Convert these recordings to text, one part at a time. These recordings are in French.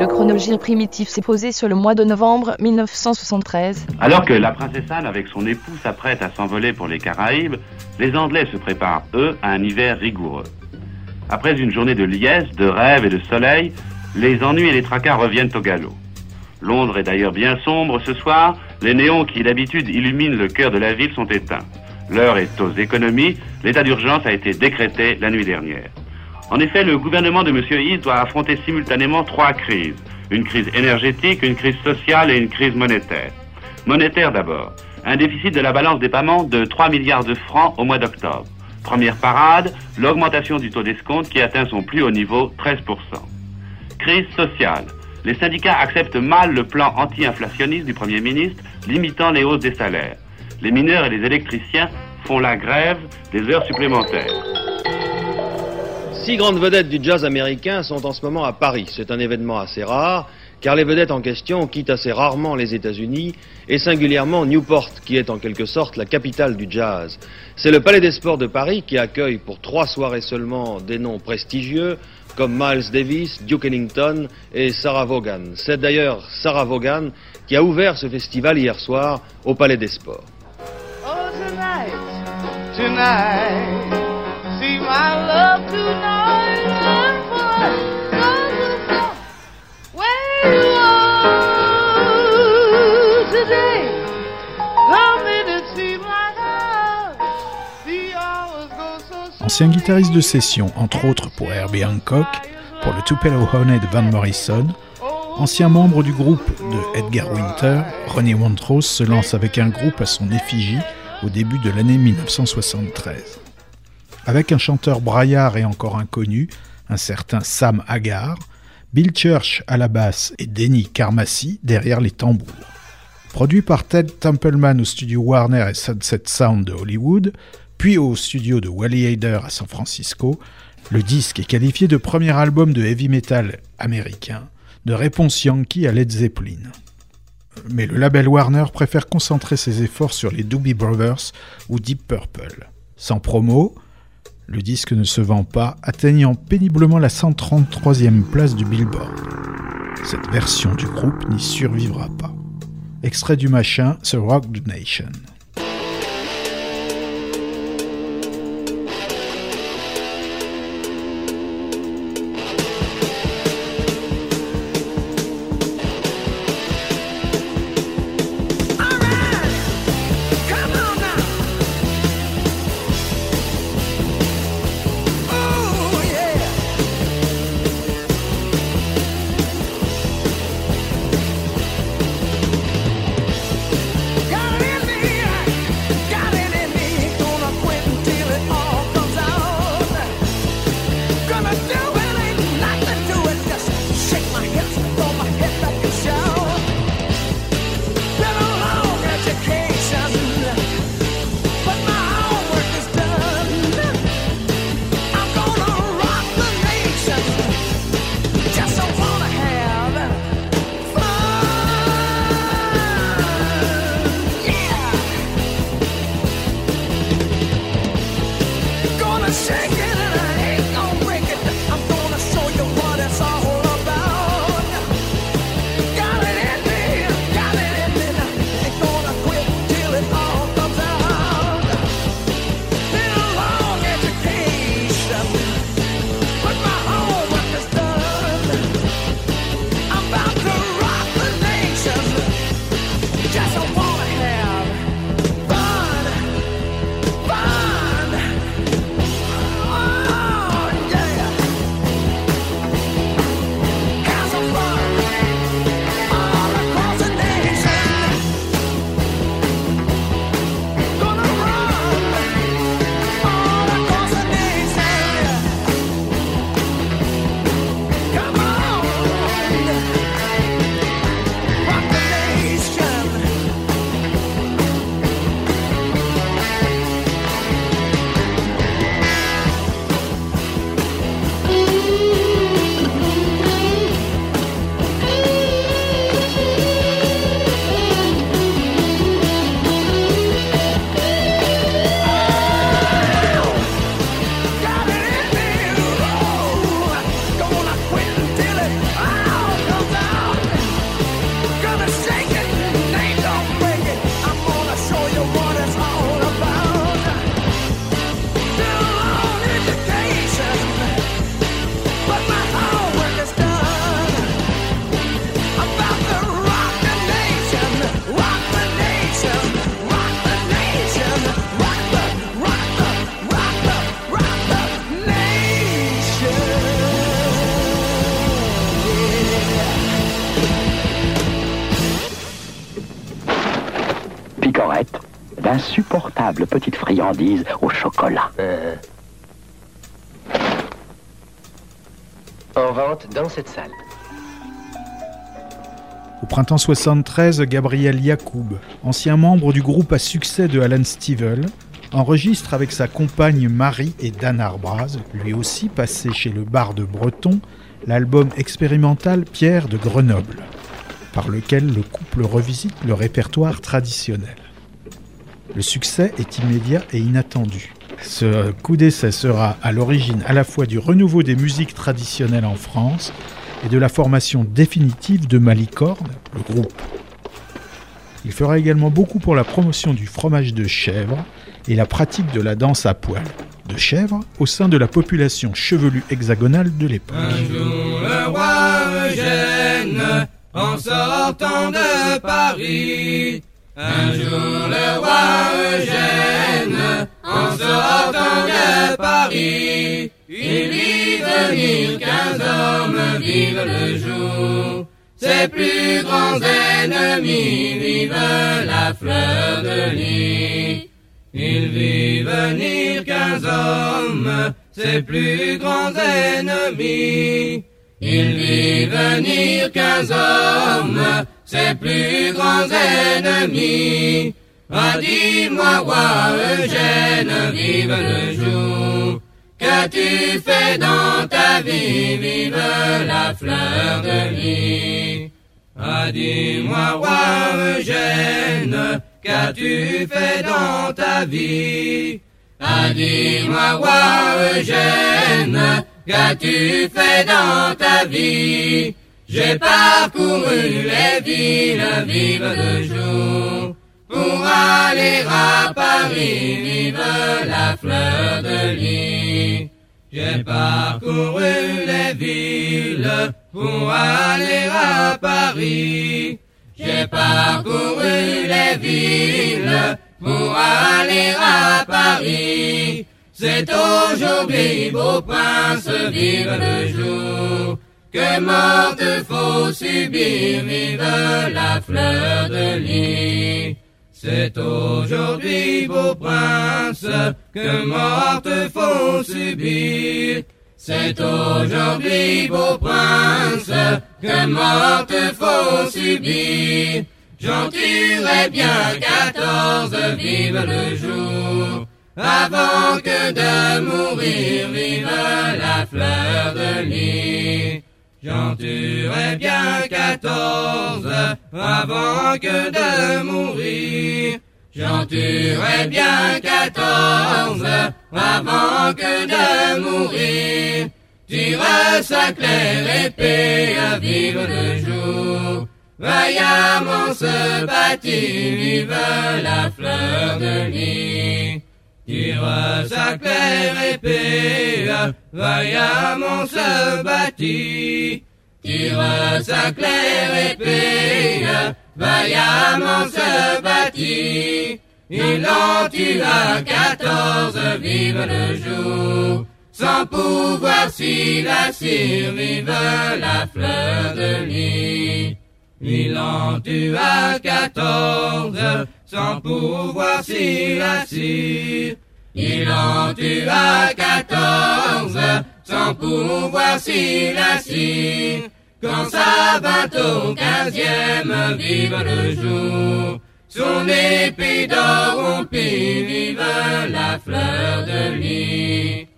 Le chronogir primitif s'est posé sur le mois de novembre 1973. Alors que la princesse Anne avec son époux s'apprête à s'envoler pour les Caraïbes, les Anglais se préparent, eux, à un hiver rigoureux. Après une journée de liesse, de rêve et de soleil, les ennuis et les tracas reviennent au galop. Londres est d'ailleurs bien sombre ce soir, les néons qui d'habitude illuminent le cœur de la ville sont éteints. L'heure est aux économies, l'état d'urgence a été décrété la nuit dernière. En effet, le gouvernement de M. Heath doit affronter simultanément trois crises. Une crise énergétique, une crise sociale et une crise monétaire. Monétaire d'abord. Un déficit de la balance des paiements de 3 milliards de francs au mois d'octobre. Première parade, l'augmentation du taux d'escompte qui atteint son plus haut niveau, 13%. Crise sociale. Les syndicats acceptent mal le plan anti-inflationniste du Premier ministre, limitant les hausses des salaires. Les mineurs et les électriciens font la grève des heures supplémentaires. Six grandes vedettes du jazz américain sont en ce moment à Paris. C'est un événement assez rare, car les vedettes en question quittent assez rarement les États-Unis, et singulièrement Newport, qui est en quelque sorte la capitale du jazz. C'est le Palais des Sports de Paris qui accueille pour trois soirées seulement des noms prestigieux, comme Miles Davis, Duke Ellington et Sarah Vaughan. C'est d'ailleurs Sarah Vaughan qui a ouvert ce festival hier soir au Palais des Sports. Oh, Ancien guitariste de session, entre autres pour Herbie Hancock, pour le Tupelo Honey de Van Morrison, ancien membre du groupe de Edgar Winter, Ronnie Montrose se lance avec un groupe à son effigie au début de l'année 1973. Avec un chanteur braillard et encore inconnu, un certain Sam Hagar, Bill Church à la basse et Denny Carmassi derrière les tambours. Produit par Ted Templeman au studio Warner et Sunset Sound de Hollywood, puis au studio de Wally Hader à San Francisco, le disque est qualifié de premier album de heavy metal américain, de réponse Yankee à Led Zeppelin. Mais le label Warner préfère concentrer ses efforts sur les Doobie Brothers ou Deep Purple. Sans promo, le disque ne se vend pas, atteignant péniblement la 133e place du Billboard. Cette version du groupe n'y survivra pas. Extrait du machin, The Rock the Nation. D'insupportables petites friandises au chocolat. Euh. En vente dans cette salle. Au printemps 73, Gabriel Yacoub, ancien membre du groupe à succès de Alan Stivell, enregistre avec sa compagne Marie et Dan Arbraz, lui aussi passé chez le bar de Breton, l'album expérimental Pierre de Grenoble, par lequel le couple revisite le répertoire traditionnel. Le succès est immédiat et inattendu. Ce coup d'essai sera à l'origine à la fois du renouveau des musiques traditionnelles en France et de la formation définitive de Malicorne, le groupe. Il fera également beaucoup pour la promotion du fromage de chèvre et la pratique de la danse à poil de chèvre au sein de la population chevelue hexagonale de l'époque. Le roi en sortant de Paris. Un jour le roi Eugène, en sortant de Paris. Il vit venir quinze hommes, vive le jour. Ses plus grands ennemis vivent la fleur de lis. Il vit venir quinze hommes, ses plus grands ennemis. Il vit venir quinze hommes, ses plus grands ennemis. Ah, dis-moi, roi Eugène, vive le jour. Qu'as-tu fait dans ta vie, vive la fleur de lis. Ah, dis-moi, roi Eugène, qu'as-tu fait dans ta vie? Ah, dis-moi, roi Eugène, qu'as-tu fait dans ta vie? J'ai parcouru les villes, vive le jour, pour aller à Paris, vive la fleur de lis. J'ai parcouru les villes pour aller à Paris. J'ai parcouru les villes pour aller à Paris. C'est aujourd'hui, beau prince, vive le jour. Que morte faut subir, vive la fleur de lis. C'est aujourd'hui, beau prince, que morte faut subir. C'est aujourd'hui, beau prince, que morte faut subir. J'en tuerai bien quatorze, vive le jour. Avant que de mourir, vive la fleur de lis. J'en tuerai bien quatorze avant que de mourir. J'en tuerai bien quatorze avant que de mourir. Tire sa claire épée, vive le jour. Vaillamment se bâtit, vive la fleur de lis. Tire sa claire épée, vaillamment se bâtit. Tire sa claire épée, vaillamment se bâtit. Il en tua quatorze, vive le jour. Sans pouvoir s'y la cire, vive la fleur de lis. Il en tua quatorze, sans pouvoir s'y cire. Il en tua quatorze, sans pouvoir s'y cire. Quand ça vint au quinzième, vive le jour. Son épée d'or rompit, vive la fleur de lis.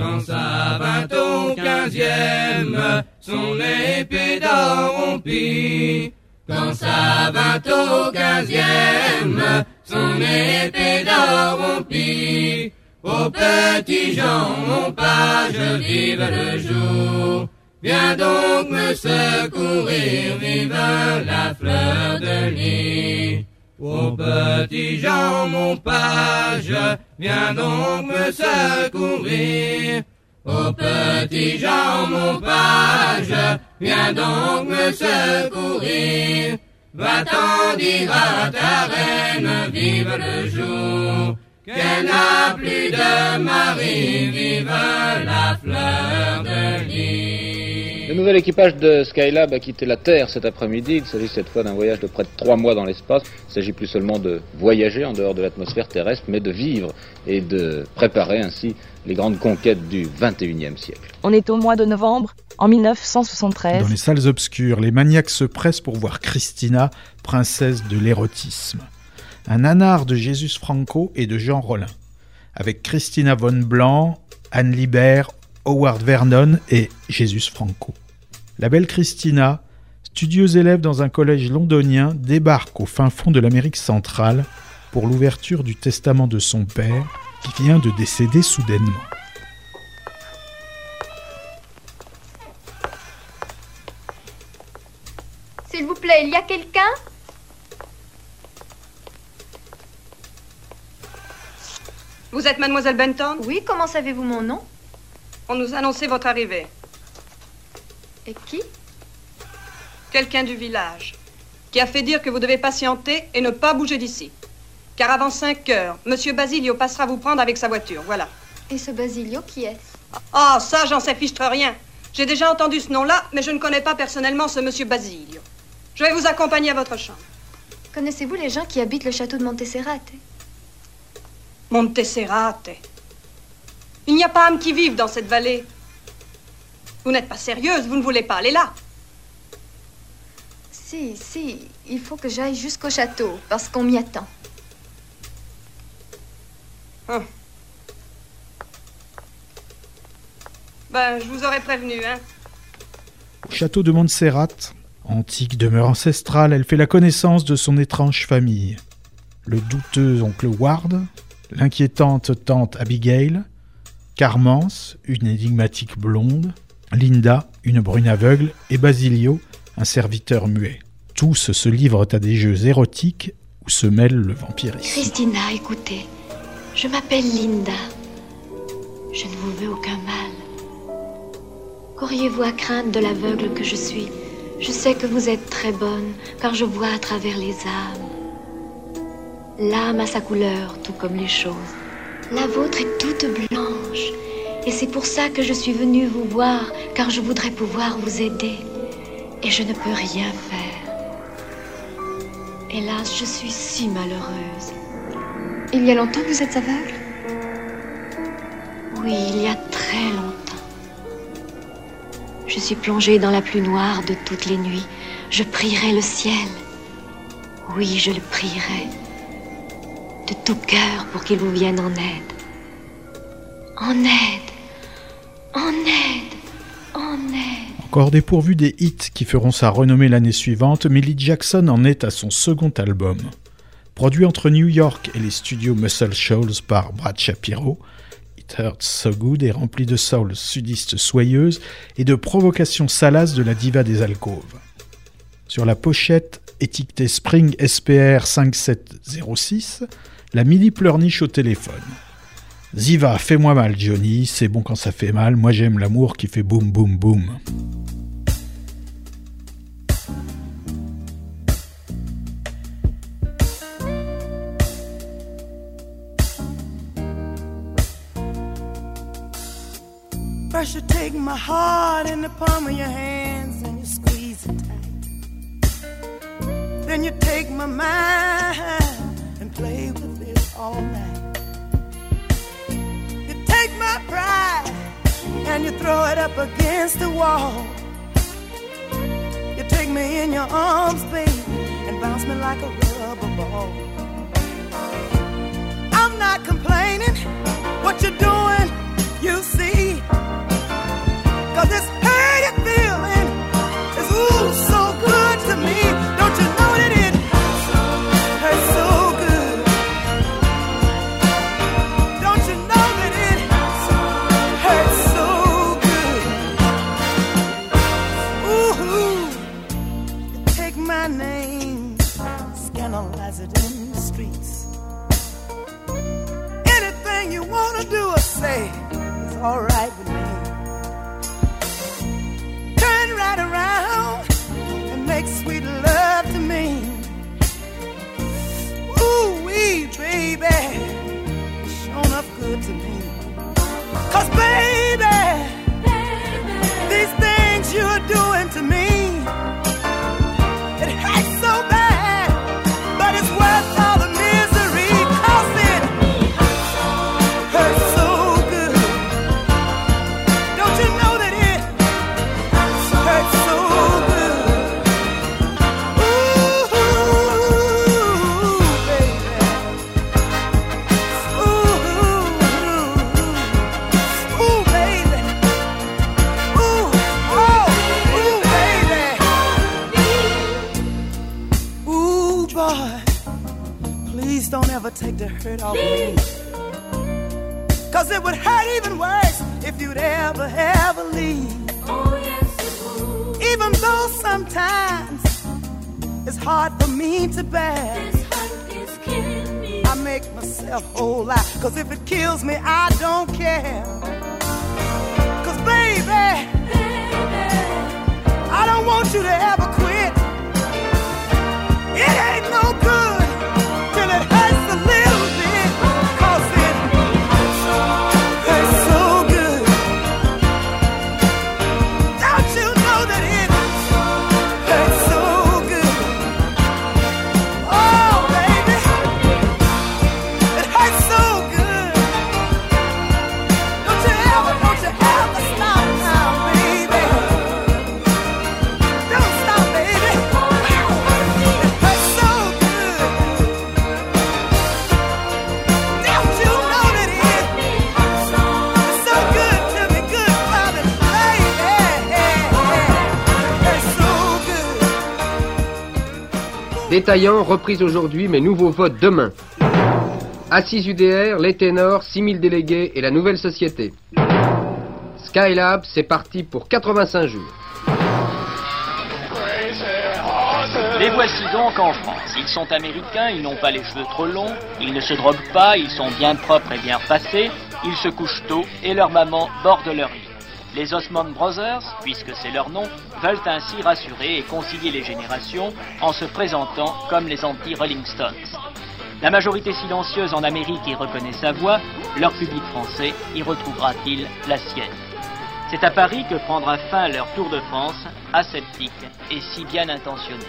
Quand ça vint au quinzième, son épée d'or rompit. Quand ça vint au quinzième, son épée d'or rompit. Au petit Jean, mon page, vive le jour. Viens donc me secourir, vive la fleur de lis. Ô petit Jean, mon page, viens donc me secourir. Ô petit Jean, mon page, viens donc me secourir. Va-t'en dire à ta reine, vive le jour, qu'elle n'a plus de mari, vive la fleur de lis. Nouvel équipage de Skylab a quitté la Terre cet après-midi. Il s'agit cette fois d'un voyage de près de trois mois dans l'espace. Il s'agit plus seulement de voyager en dehors de l'atmosphère terrestre, mais de vivre et de préparer ainsi les grandes conquêtes du 21e siècle. On est au mois de novembre, en 1973. Dans les salles obscures, les maniaques se pressent pour voir Christina, princesse de l'érotisme. Un nanar de Jesus Franco et de Jean Rollin. Avec Christina von Blanc, Anne Libert, Howard Vernon et Jesus Franco. La belle Christina, studieuse élève dans un collège londonien, débarque au fin fond de l'Amérique centrale pour l'ouverture du testament de son père qui vient de décéder soudainement. S'il vous plaît, il y a quelqu'un? Vous êtes mademoiselle Benton? Oui, comment savez-vous mon nom? On nous a annoncé votre arrivée. Et qui Quelqu'un du village qui a fait dire que vous devez patienter et ne pas bouger d'ici. Car avant 5 heures, Monsieur Basilio passera vous prendre avec sa voiture. Voilà. Et ce Basilio, qui est-ce Ah, ça, j'en sais fichtre rien. J'ai déjà entendu ce nom-là, mais je ne connais pas personnellement ce Monsieur Basilio. Je vais vous accompagner à votre chambre. Connaissez-vous les gens qui habitent le château de Monteserrate Monteserrate. Il n'y a pas âme qui vive dans cette vallée. Vous n'êtes pas sérieuse, vous ne voulez pas aller là. Si, si, il faut que j'aille jusqu'au château, parce qu'on m'y attend. Hum. Ben, je vous aurais prévenu, hein. Au château de Montserrat, antique demeure ancestrale, elle fait la connaissance de son étrange famille. Le douteux oncle Ward, l'inquiétante tante Abigail, Carmence, une énigmatique blonde, Linda, une brune aveugle, et Basilio, un serviteur muet. Tous se livrent à des jeux érotiques où se mêle le vampirisme. Christina, écoutez, je m'appelle Linda. Je ne vous veux aucun mal. Qu'auriez-vous à craindre de l'aveugle que je suis? Je sais que vous êtes très bonne, car je vois à travers les âmes. L'âme a sa couleur, tout comme les choses. La vôtre est toute blanche. Et c'est pour ça que je suis venue vous voir, car je voudrais pouvoir vous aider. Et je ne peux rien faire. Hélas, je suis si malheureuse. Il y a longtemps que vous êtes aveugle? Oui, il y a très longtemps. Je suis plongée dans la plus noire de toutes les nuits. Je prierai le ciel. Oui, je le prierai. De tout cœur pour qu'il vous vienne en aide. En aide. En aide. En aide. Encore dépourvu des hits qui feront sa renommée l'année suivante, Millie Jackson en est à son second album. Produit entre New York et les studios Muscle Shoals par Brad Shapiro, It Hurts So Good est rempli de soul sudiste soyeuse et de provocations salaces de la diva des alcôves. Sur la pochette, étiquetée Spring SPR 5706, la Millie pleurniche au téléphone. Ziva, fais-moi mal, Johnny, c'est bon quand ça fait mal, moi j'aime l'amour qui fait boum boum boum. First you take my heart in the palm of your hands and you squeeze it tight. Then you take my mind and play with it all night. My pride and you throw it up against the wall. You take me in your arms, baby, and bounce me like a rubber ball. I'm not complaining. What you're doing, you see. Cause this do or say is alright with me. Hurt our way. Cause it would hurt even worse if you'd ever, ever leave. Oh, yes, it would. Even though sometimes it's hard for me to bear. This hurt is killing me. I make myself whole lot. Cause if it kills me, I don't care. Cause baby, I don't want you to ever quit. It Détaillant, reprise aujourd'hui, mais nouveau vote demain. Assise UDR, les ténors, 6000 délégués et la nouvelle société. Skylab, c'est parti pour 85 jours. Les voici donc en France. Ils sont américains, ils n'ont pas les cheveux trop longs, ils ne se droguent pas, ils sont bien propres et bien repassés, ils se couchent tôt et leur maman borde leur lit. Les Osmond Brothers, puisque c'est leur nom, veulent ainsi rassurer et concilier les générations en se présentant comme les anti-Rolling Stones. La majorité silencieuse en Amérique y reconnaît sa voix, leur public français y retrouvera-t-il la sienne C'est à Paris que prendra fin leur tour de France, aseptique et si bien intentionné.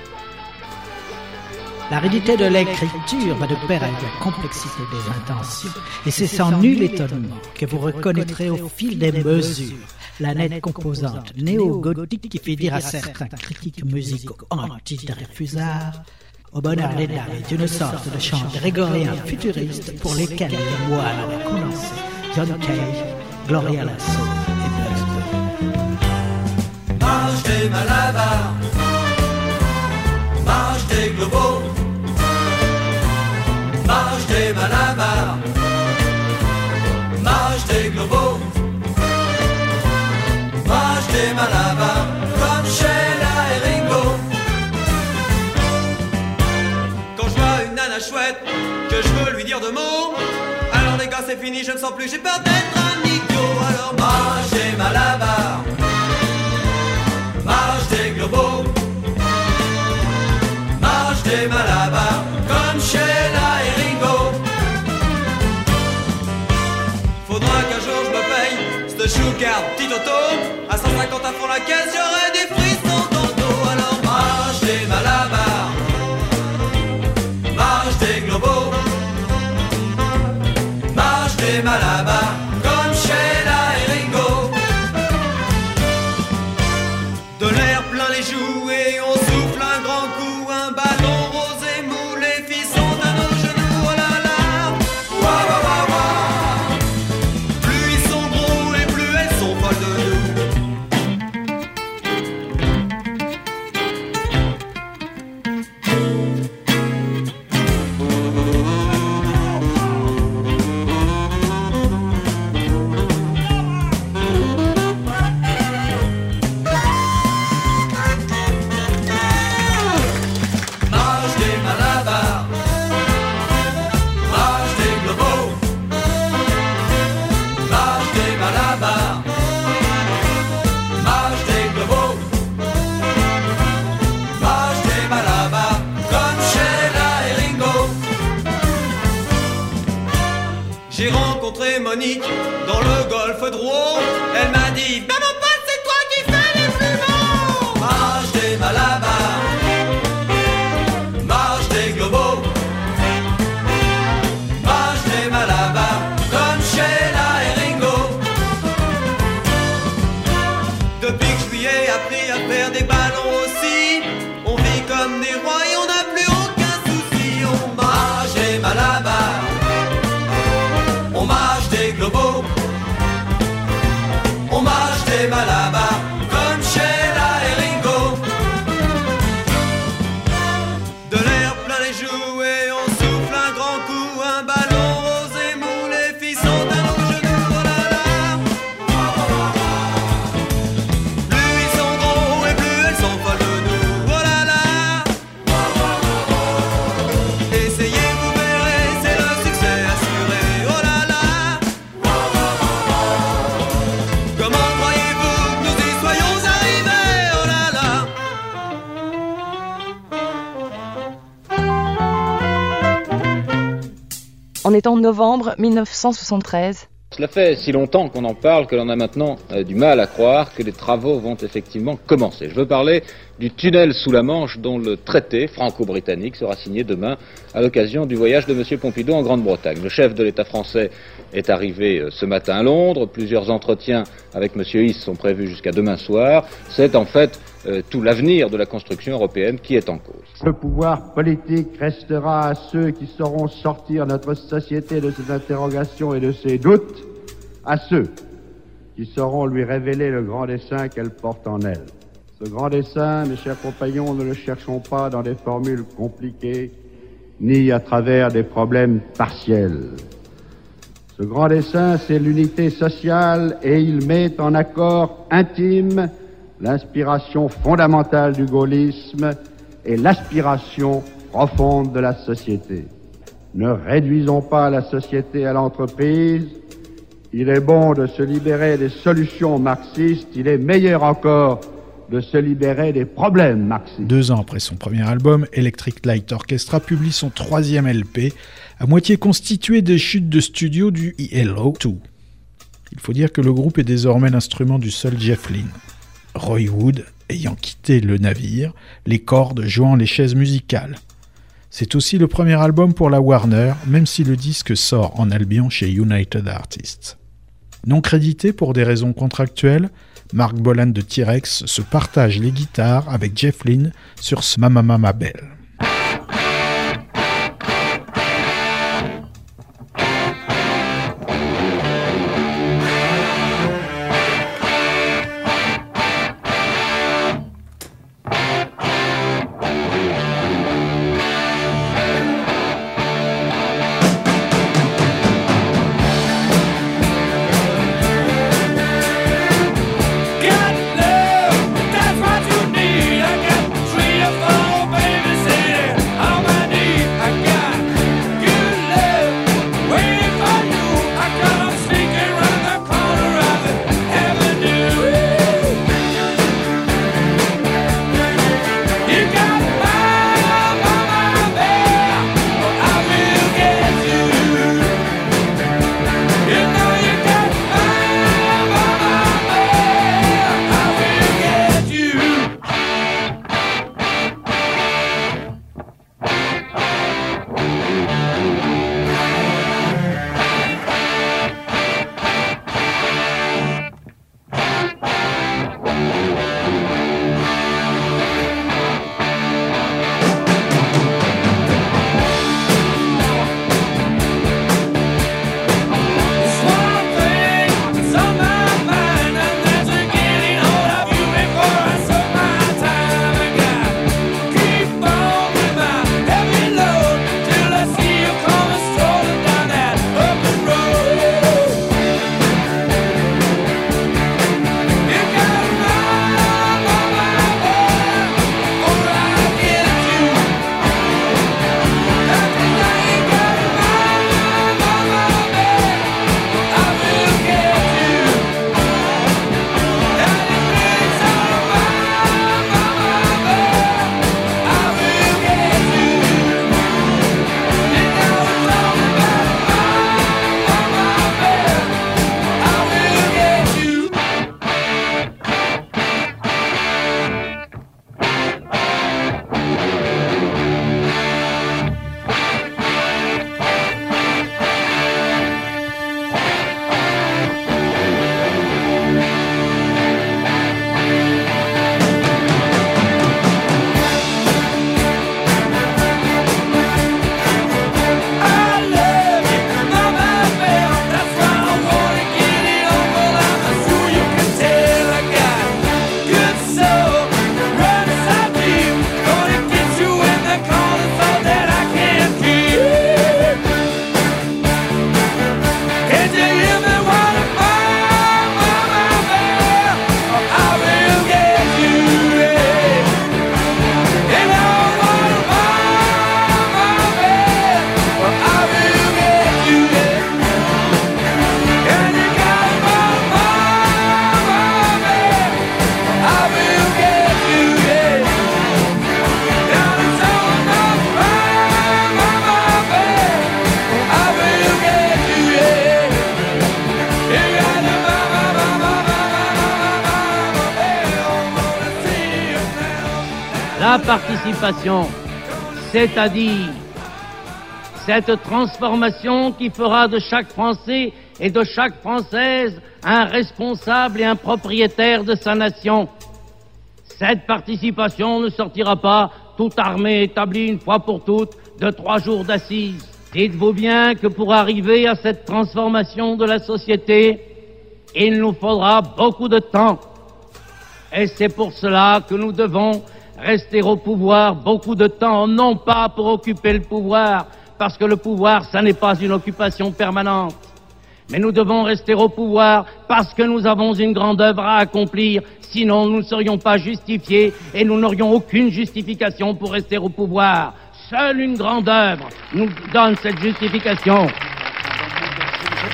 L'aridité de l'écriture va de pair avec la complexité des intentions, et c'est sans nul étonnement que vous reconnaîtrez au fil des mesures la nette composante néo-gothique qui fait dire à certains critiques musicaux anti-Dreyfusards au bonheur des dames est une sorte de chant grégorien futuriste pour lesquels les moines avaient commencé John Cage, Gloria Lasso et Bunny. Mange des malabars, mange des globaux, mange des malabars, alors les gars c'est fini, je ne sens plus, j'ai peur d'être un idiot, alors mange des malabars. Marche des globaux Marche des malabars Comme Sheila et Ringo Faudra qu'un jour je me paye Cette choucard petit auto À 150 à fond la caisse J'aurai des J'ai rencontré Monique dans le golfe Drouot, elle m'a dit, est en novembre 1973. Cela fait si longtemps qu'on en parle que l'on a maintenant euh, du mal à croire que les travaux vont effectivement commencer. Je veux parler du tunnel sous la Manche dont le traité franco-britannique sera signé demain à l'occasion du voyage de M. Pompidou en Grande-Bretagne. Le chef de l'État français est arrivé euh, ce matin à Londres. Plusieurs entretiens avec M. Hiss sont prévus jusqu'à demain soir. C'est en fait euh, tout l'avenir de la construction européenne qui est en cause. Le pouvoir politique restera à ceux qui sauront sortir notre société de ses interrogations et de ses doutes, à ceux qui sauront lui révéler le grand dessein qu'elle porte en elle. Ce grand dessein, mes chers compagnons, ne le cherchons pas dans des formules compliquées, ni à travers des problèmes partiels. Ce grand dessein, c'est l'unité sociale et il met en accord intime l'inspiration fondamentale du gaullisme et l'aspiration profonde de la société. Ne réduisons pas la société à l'entreprise. Il est bon de se libérer des solutions marxistes. Il est meilleur encore de se libérer des problèmes marxistes. Deux ans après son premier album, Electric Light Orchestra publie son troisième LP, à moitié constitué des chutes de studio du ELO 2. Il faut dire que le groupe est désormais l'instrument du seul Jeff Lynne. Roy Wood ayant quitté le navire, les cordes jouant les chaises musicales. C'est aussi le premier album pour la Warner, même si le disque sort en Albion chez United Artists. Non crédité pour des raisons contractuelles, Mark Bolan de T-Rex se partage les guitares avec Jeff Lynne sur ce Mama Mama Belle. C'est-à-dire cette transformation qui fera de chaque Français et de chaque Française un responsable et un propriétaire de sa nation. Cette participation ne sortira pas toute armée établie une fois pour toutes de trois jours d'assises. Dites-vous bien que pour arriver à cette transformation de la société, il nous faudra beaucoup de temps. Et c'est pour cela que nous devons rester au pouvoir beaucoup de temps, non pas pour occuper le pouvoir, parce que le pouvoir, ça n'est pas une occupation permanente. Mais nous devons rester au pouvoir parce que nous avons une grande œuvre à accomplir, sinon nous ne serions pas justifiés et nous n'aurions aucune justification pour rester au pouvoir. Seule une grande œuvre nous donne cette justification.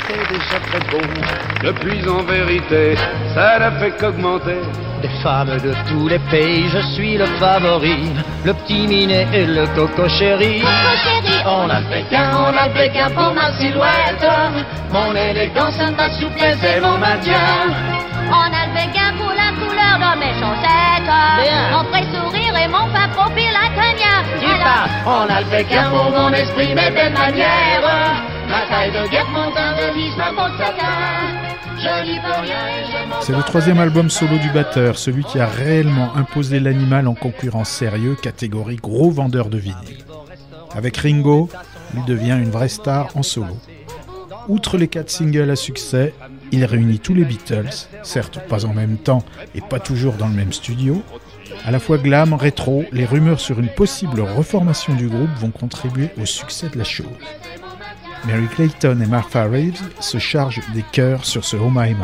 C'était déjà très beau. Depuis en vérité, ça n'a fait qu'augmenter. Des femmes de tous les pays, je suis le favori. Le petit minet et le coco chéri. Coco chéri, On a Pékin, on a le Pékin pour ma silhouette. Mon élégance, ma souplesse et mon maintien. On a pour la couleur de mes chaussettes. Bien. Mon vrai sourire et mon fin profil italien. Tu passes, on a pour mon esprit, mes belles manières. C'est le troisième album solo du batteur, celui qui a réellement imposé l'animal en concurrent sérieux, catégorie gros vendeur de vinyle. Avec Ringo, il devient une vraie star en solo. Outre les quatre singles à succès, il réunit tous les Beatles, certes pas en même temps et pas toujours dans le même studio. À la fois glam, rétro, les rumeurs sur une possible reformation du groupe vont contribuer au succès de la chose. Mary Clayton et Martha Reeves se chargent des chœurs sur ce Oh My.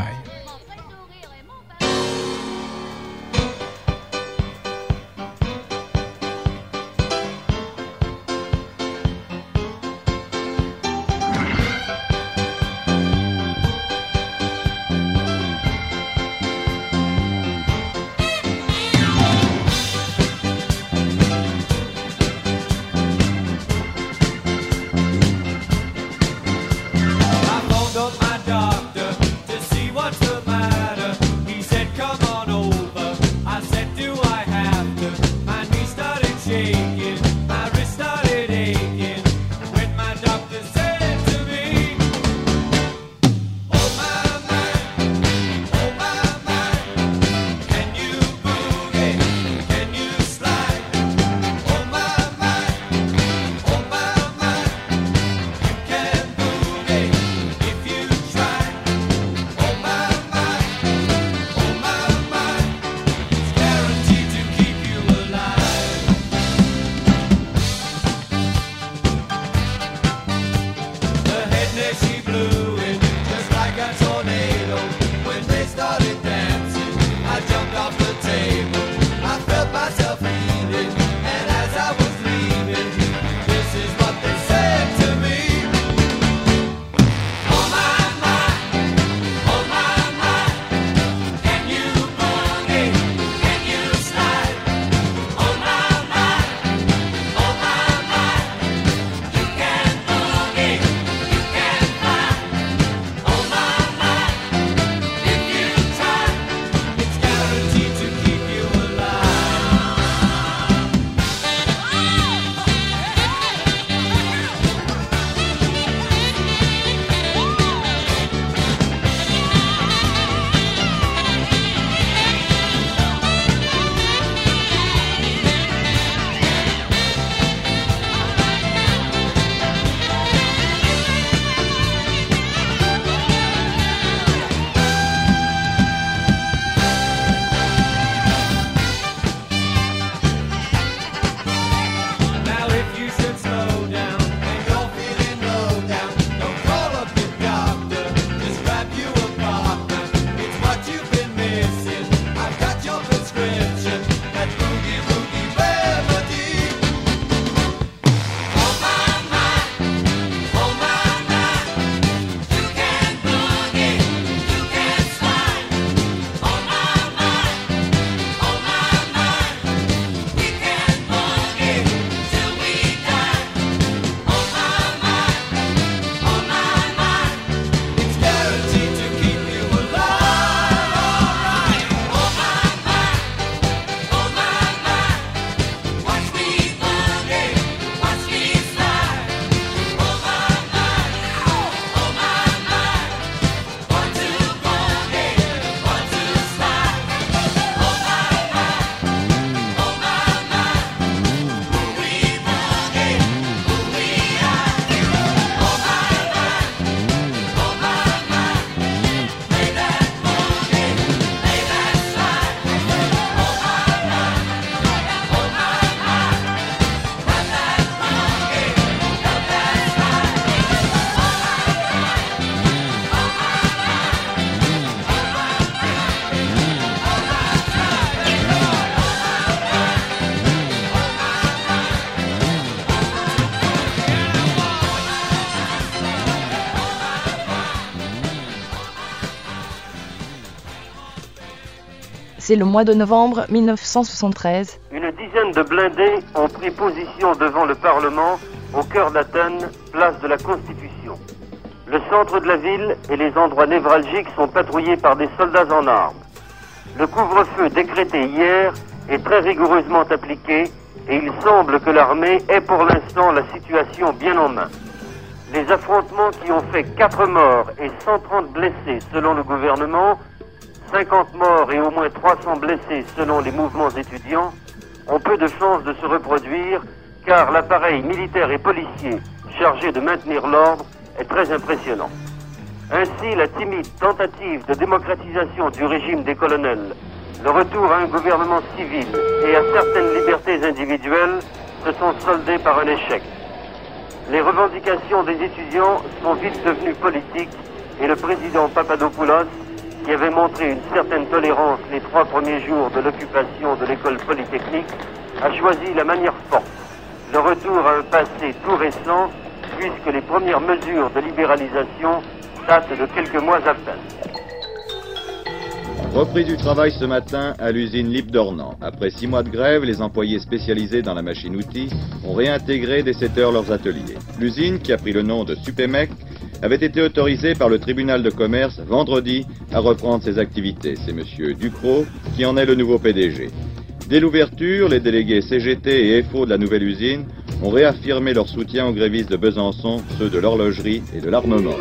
Le mois de novembre 1973. Une dizaine de blindés ont pris position devant le Parlement, au cœur d'Athènes, place de la Constitution. Le centre de la ville et les endroits névralgiques sont patrouillés par des soldats en armes. Le couvre-feu décrété hier est très rigoureusement appliqué et il semble que l'armée ait pour l'instant la situation bien en main. Les affrontements qui ont fait 4 morts et 130 blessés selon le gouvernement, 50 morts et au moins 300 blessés selon les mouvements étudiants, ont peu de chances de se reproduire car l'appareil militaire et policier chargé de maintenir l'ordre est très impressionnant. Ainsi, la timide tentative de démocratisation du régime des colonels, le retour à un gouvernement civil et à certaines libertés individuelles se sont soldés par un échec. Les revendications des étudiants sont vite devenues politiques et le président Papadopoulos, qui avait montré une certaine tolérance les trois premiers jours de l'occupation de l'école polytechnique, a choisi la manière forte, le retour à un passé tout récent, puisque les premières mesures de libéralisation datent de quelques mois à peine. Repris du travail ce matin à l'usine Lip d'Ornans. Après six mois de grève, les employés spécialisés dans la machine-outil ont réintégré dès 7 heures leurs ateliers. L'usine, qui a pris le nom de Supemec, avait été autorisée par le tribunal de commerce vendredi à reprendre ses activités. C'est M. Ducrot qui en est le nouveau PDG. Dès l'ouverture, les délégués CGT et FO de la nouvelle usine ont réaffirmé leur soutien aux grévistes de Besançon, ceux de l'horlogerie et de l'armement.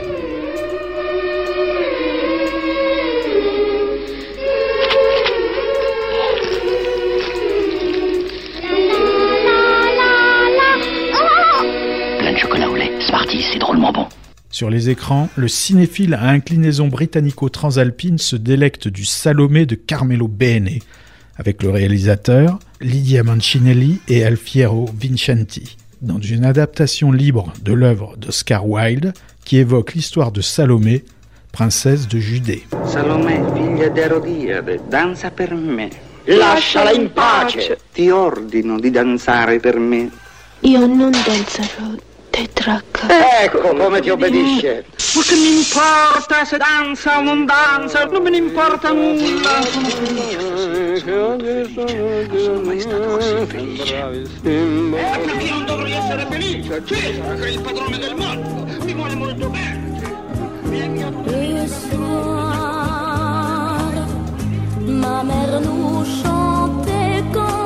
Sur les écrans, le cinéphile à inclinaison britannico-transalpine se délecte du Salomé de Carmelo Bene, avec le réalisateur Lydia Mancinelli et Alfiero Vincenti, dans une adaptation libre de l'œuvre d'Oscar Wilde qui évoque l'histoire de Salomé, princesse de Judée. Salomè, figlia d'Erodiade, danza per me. Lasciala in pace! Ti ordino di danzare per me. Io non danzerò, tetracca. Ecco come ti obbedisce. Ma che mi importa se danza o non danza? Non me ne importa nulla. Sono mai stato così felice. Ecco che non dovrei essere felice. Cesare, che è il padrone del mondo, mi vuole molto bene. Et soir, ma mère nous chantait quand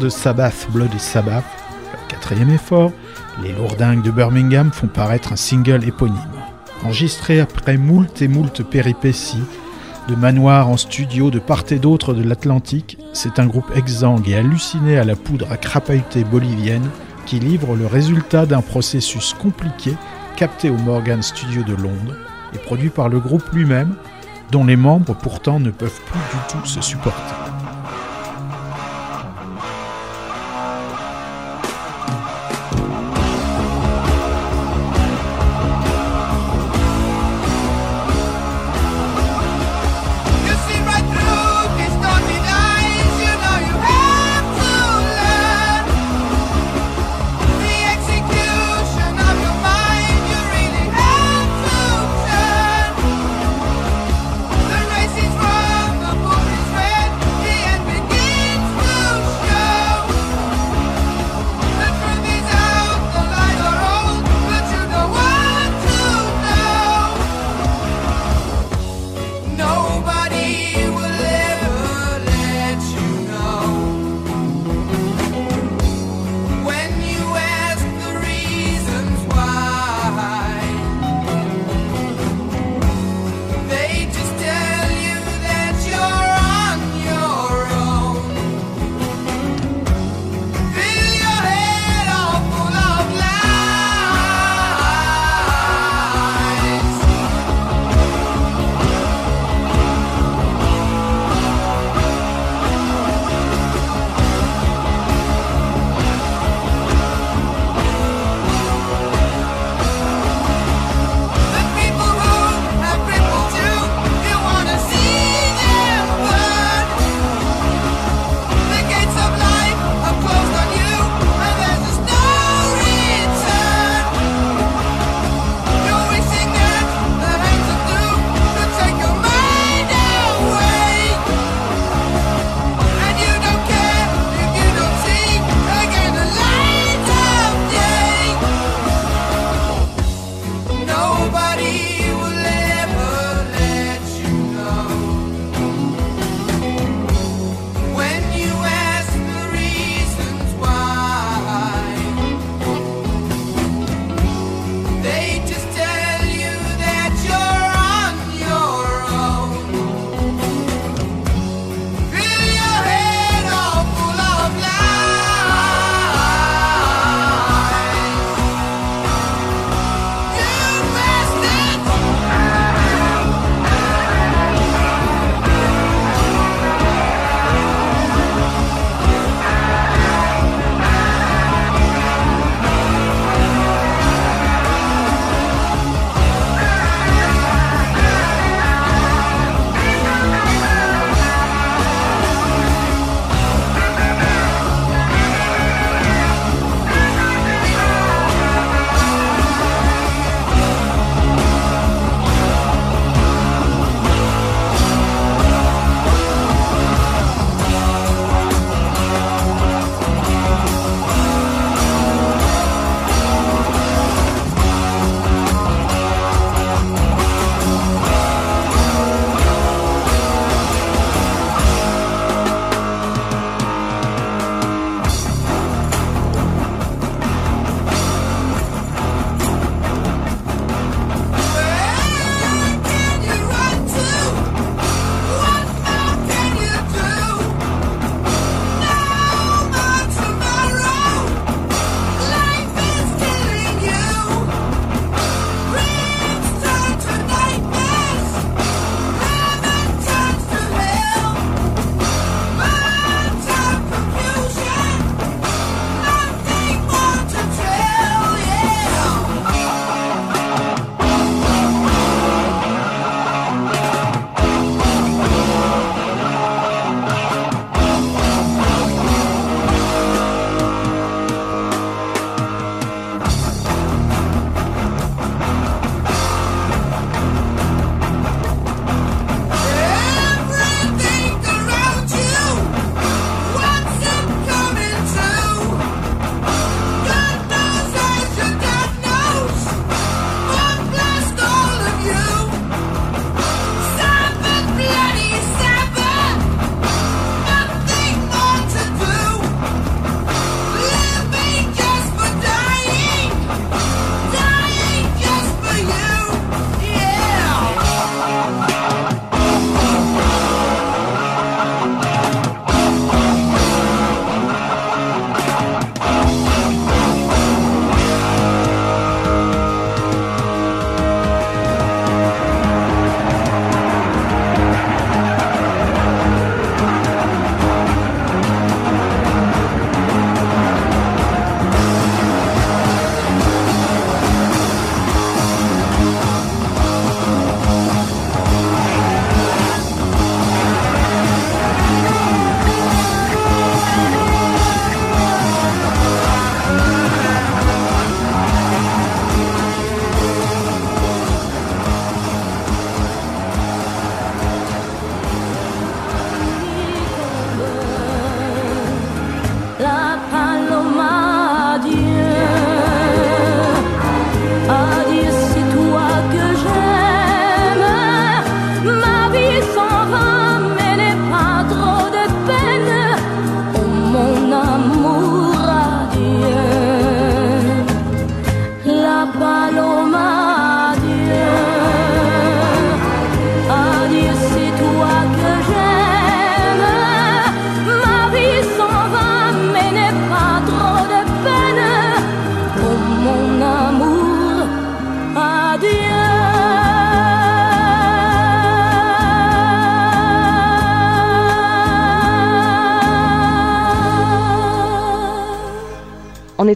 de Sabbath Bloody Sabbath, quatrième effort, les lourdingues de Birmingham font paraître un single éponyme. Enregistré après moult et moult péripéties, de manoirs en studio de part et d'autre de l'Atlantique, c'est un groupe exsangue et halluciné à la poudre à crapahuté bolivienne qui livre le résultat d'un processus compliqué capté au Morgan Studio de Londres et produit par le groupe lui-même, dont les membres pourtant ne peuvent plus du tout se supporter.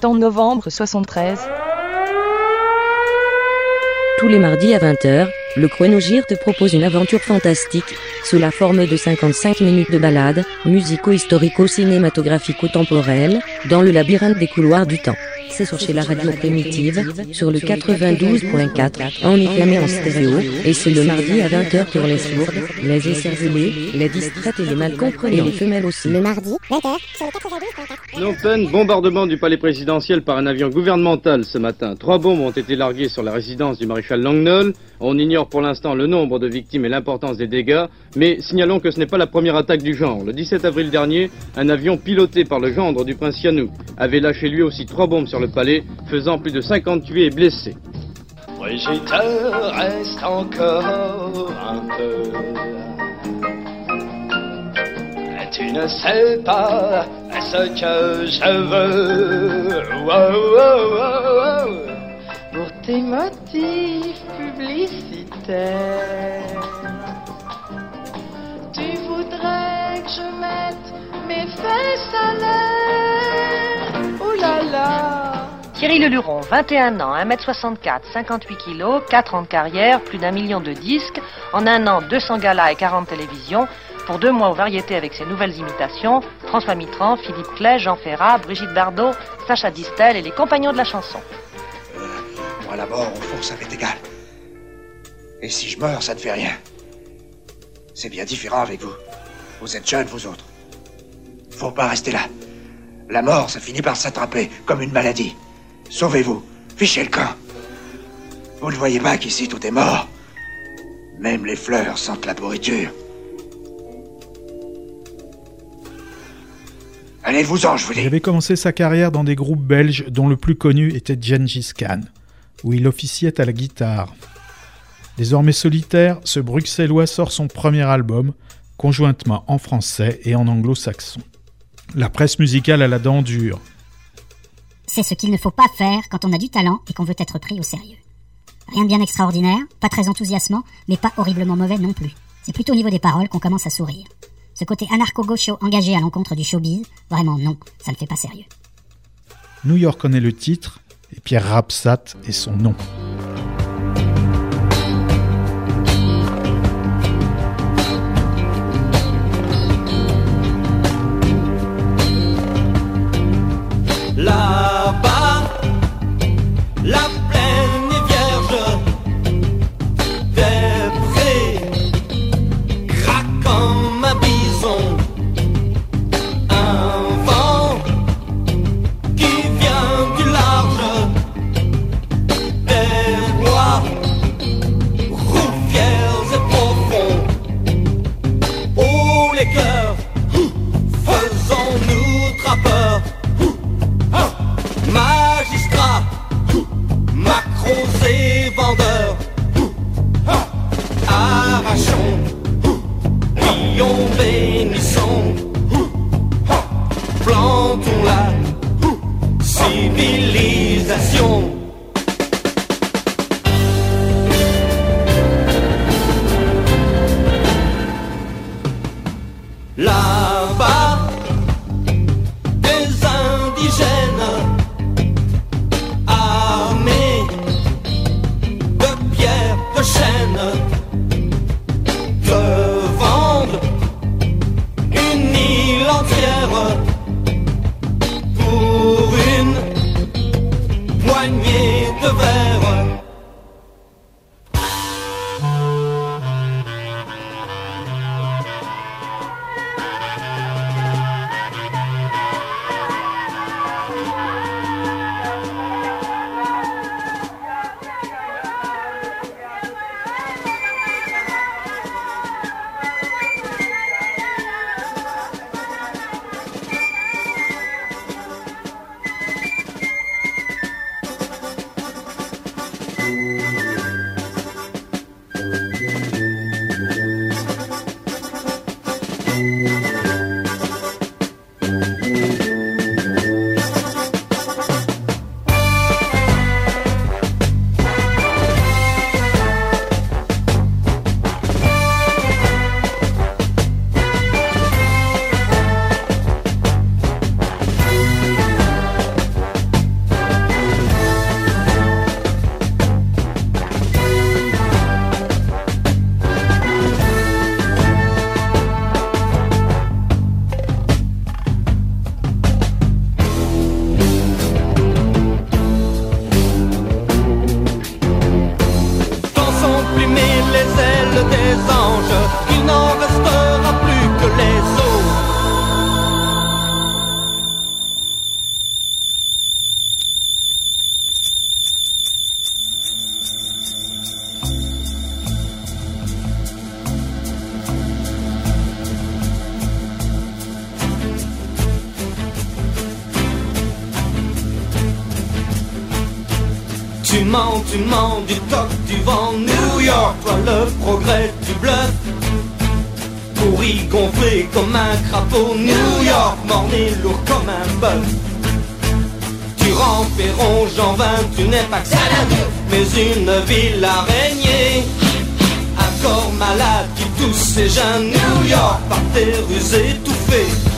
Est en novembre 73. Tous les mardis à 20h, le Chronogir te propose une aventure fantastique, sous la forme de 55 minutes de balade, musico-historico-cinématographico-temporelle, dans le labyrinthe des couloirs du temps. C'est sur chez la radio primitive, sur le 92.4, en éclamé en stéréo, et c'est le mardi à 20h pour les sourdes, les écervelées, les distraites et les mal comprenants. Et les femelles aussi. Le mardi, 20h, sur le 92.4. Phnom bombardement du palais présidentiel par un avion gouvernemental ce matin. Trois bombes ont été larguées sur la résidence du maréchal Longnol. On ignore pour l'instant le nombre de victimes et l'importance des dégâts, mais signalons que ce n'est pas la première attaque du genre. Le 17 avril dernier, un avion piloté par le gendre du prince Yanou avait lâché lui aussi trois bombes sur le palais, faisant plus de 50 tués et blessés. Brigitte reste encore un peu. Tu ne sais pas ce que je veux? Pour tes motifs publicitaires, tu voudrais que je mette mes fesses à l'air? Oh là là. Thierry Leluron, 21 ans, 1m64, 58 kg, 4 ans de carrière, plus d'un million de disques, en un an 200 galas et 40 télévisions, pour deux mois aux variétés avec ses nouvelles imitations, François Mitterrand, Philippe Clay, Jean Ferrat, Brigitte Bardot, Sacha Distel et les compagnons de la chanson. Moi, la mort, au fond, ça m'est égal. Et si je meurs, ça ne fait rien. C'est bien différent avec vous. Vous êtes jeunes, vous autres. Faut pas rester là. La mort, ça finit par s'attraper, comme une maladie. Sauvez-vous. Fichez le camp. Vous ne voyez pas qu'ici tout est mort. Même les fleurs sentent la pourriture. Allez-vous-en, je vous dis. Il avait commencé sa carrière dans des groupes belges dont le plus connu était Gengis Khan, où il officiait à la guitare. Désormais solitaire, ce Bruxellois sort son premier album, conjointement en français et en anglo-saxon. La presse musicale a la dent dure. C'est ce qu'il ne faut pas faire quand on a du talent et qu'on veut être pris au sérieux. Rien de bien extraordinaire, pas très enthousiasmant, mais pas horriblement mauvais non plus. C'est plutôt au niveau des paroles qu'on commence à sourire. Ce côté anarcho-gaucho engagé à l'encontre du showbiz, vraiment non, ça ne fait pas sérieux. New York est le titre, et Pierre Rapsat est son nom. Tu mens, tu du toc du vent. New York, toi le progrès du bluff. Pourri gonflé comme un crapaud. New York, morné lourd comme un bœuf. Tu rampes et ronges en vain, tu n'es pas Xanadu Mais une ville araignée. Un corps malade qui tousse ses jeunes. New York, par tes rues étouffées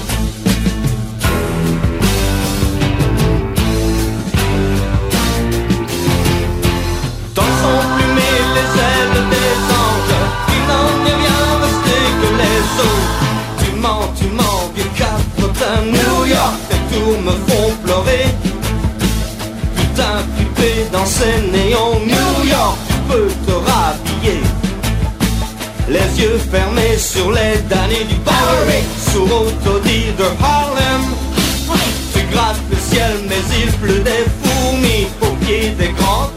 flippé dans ces néons New York, tu peux te rhabiller. Les yeux fermés sur les damnés du Bowery Sous autodie de Harlem. Tu grattes le ciel mais il pleut des fourmis Au pied des grands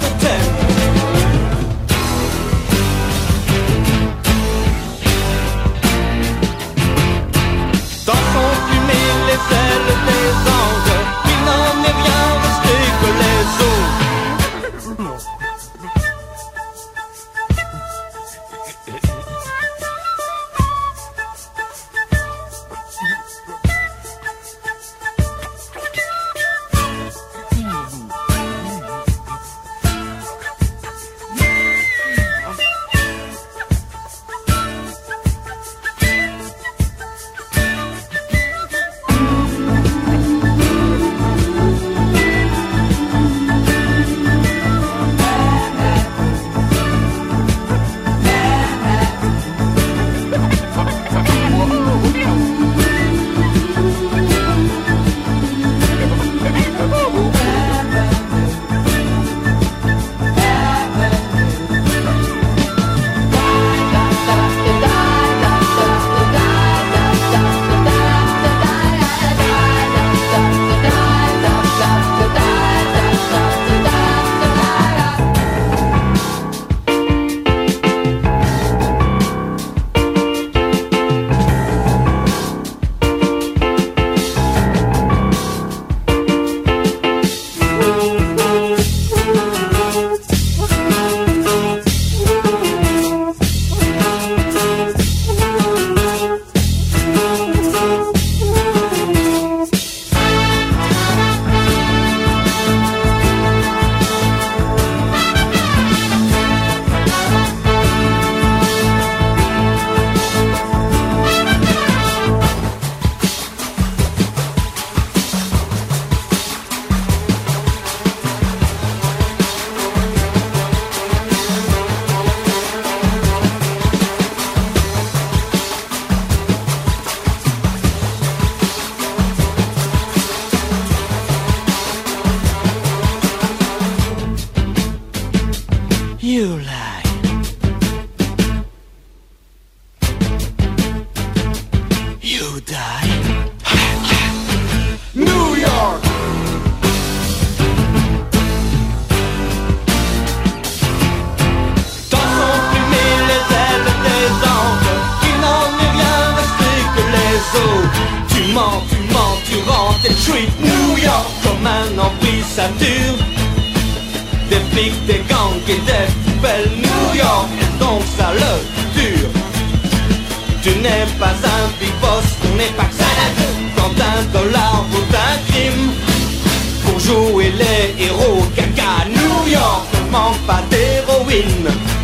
mens, tu mens, tu rentres et treat New York comme un embrisature Des flics, des gangs et des poubelles New York est donc ça le futur Tu n'es pas un big boss, on n'est pas que ça. Quand un dollar vaut un crime Pour jouer les héros. Caca New York ne manque pas d'héroïne